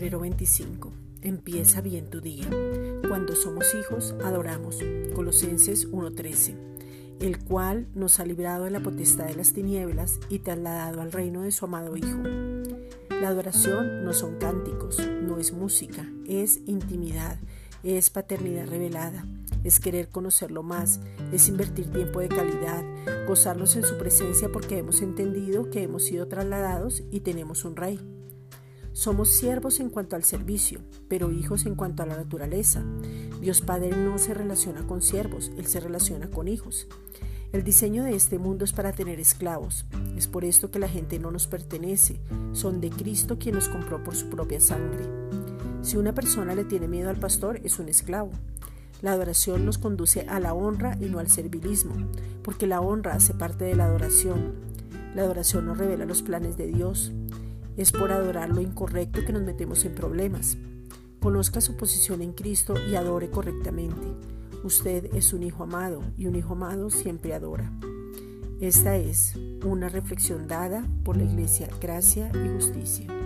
25. Empieza bien tu día. Cuando somos hijos, adoramos. Colosenses 1:13. El cual nos ha librado de la potestad de las tinieblas y trasladado al reino de su amado Hijo. La adoración no son cánticos, no es música, es intimidad, es paternidad revelada, es querer conocerlo más, es invertir tiempo de calidad, gozarnos en su presencia porque hemos entendido que hemos sido trasladados y tenemos un rey. Somos siervos en cuanto al servicio, pero hijos en cuanto a la naturaleza. Dios Padre no se relaciona con siervos, Él se relaciona con hijos. El diseño de este mundo es para tener esclavos. Es por esto que la gente no nos pertenece. Son de Cristo quien nos compró por su propia sangre. Si una persona le tiene miedo al pastor, es un esclavo. La adoración nos conduce a la honra y no al servilismo, porque la honra hace parte de la adoración. La adoración nos revela los planes de Dios. Es por adorar lo incorrecto que nos metemos en problemas. Conozca su posición en Cristo y adore correctamente. Usted es un hijo amado y un hijo amado siempre adora. Esta es una reflexión dada por la Iglesia Gracia y Justicia.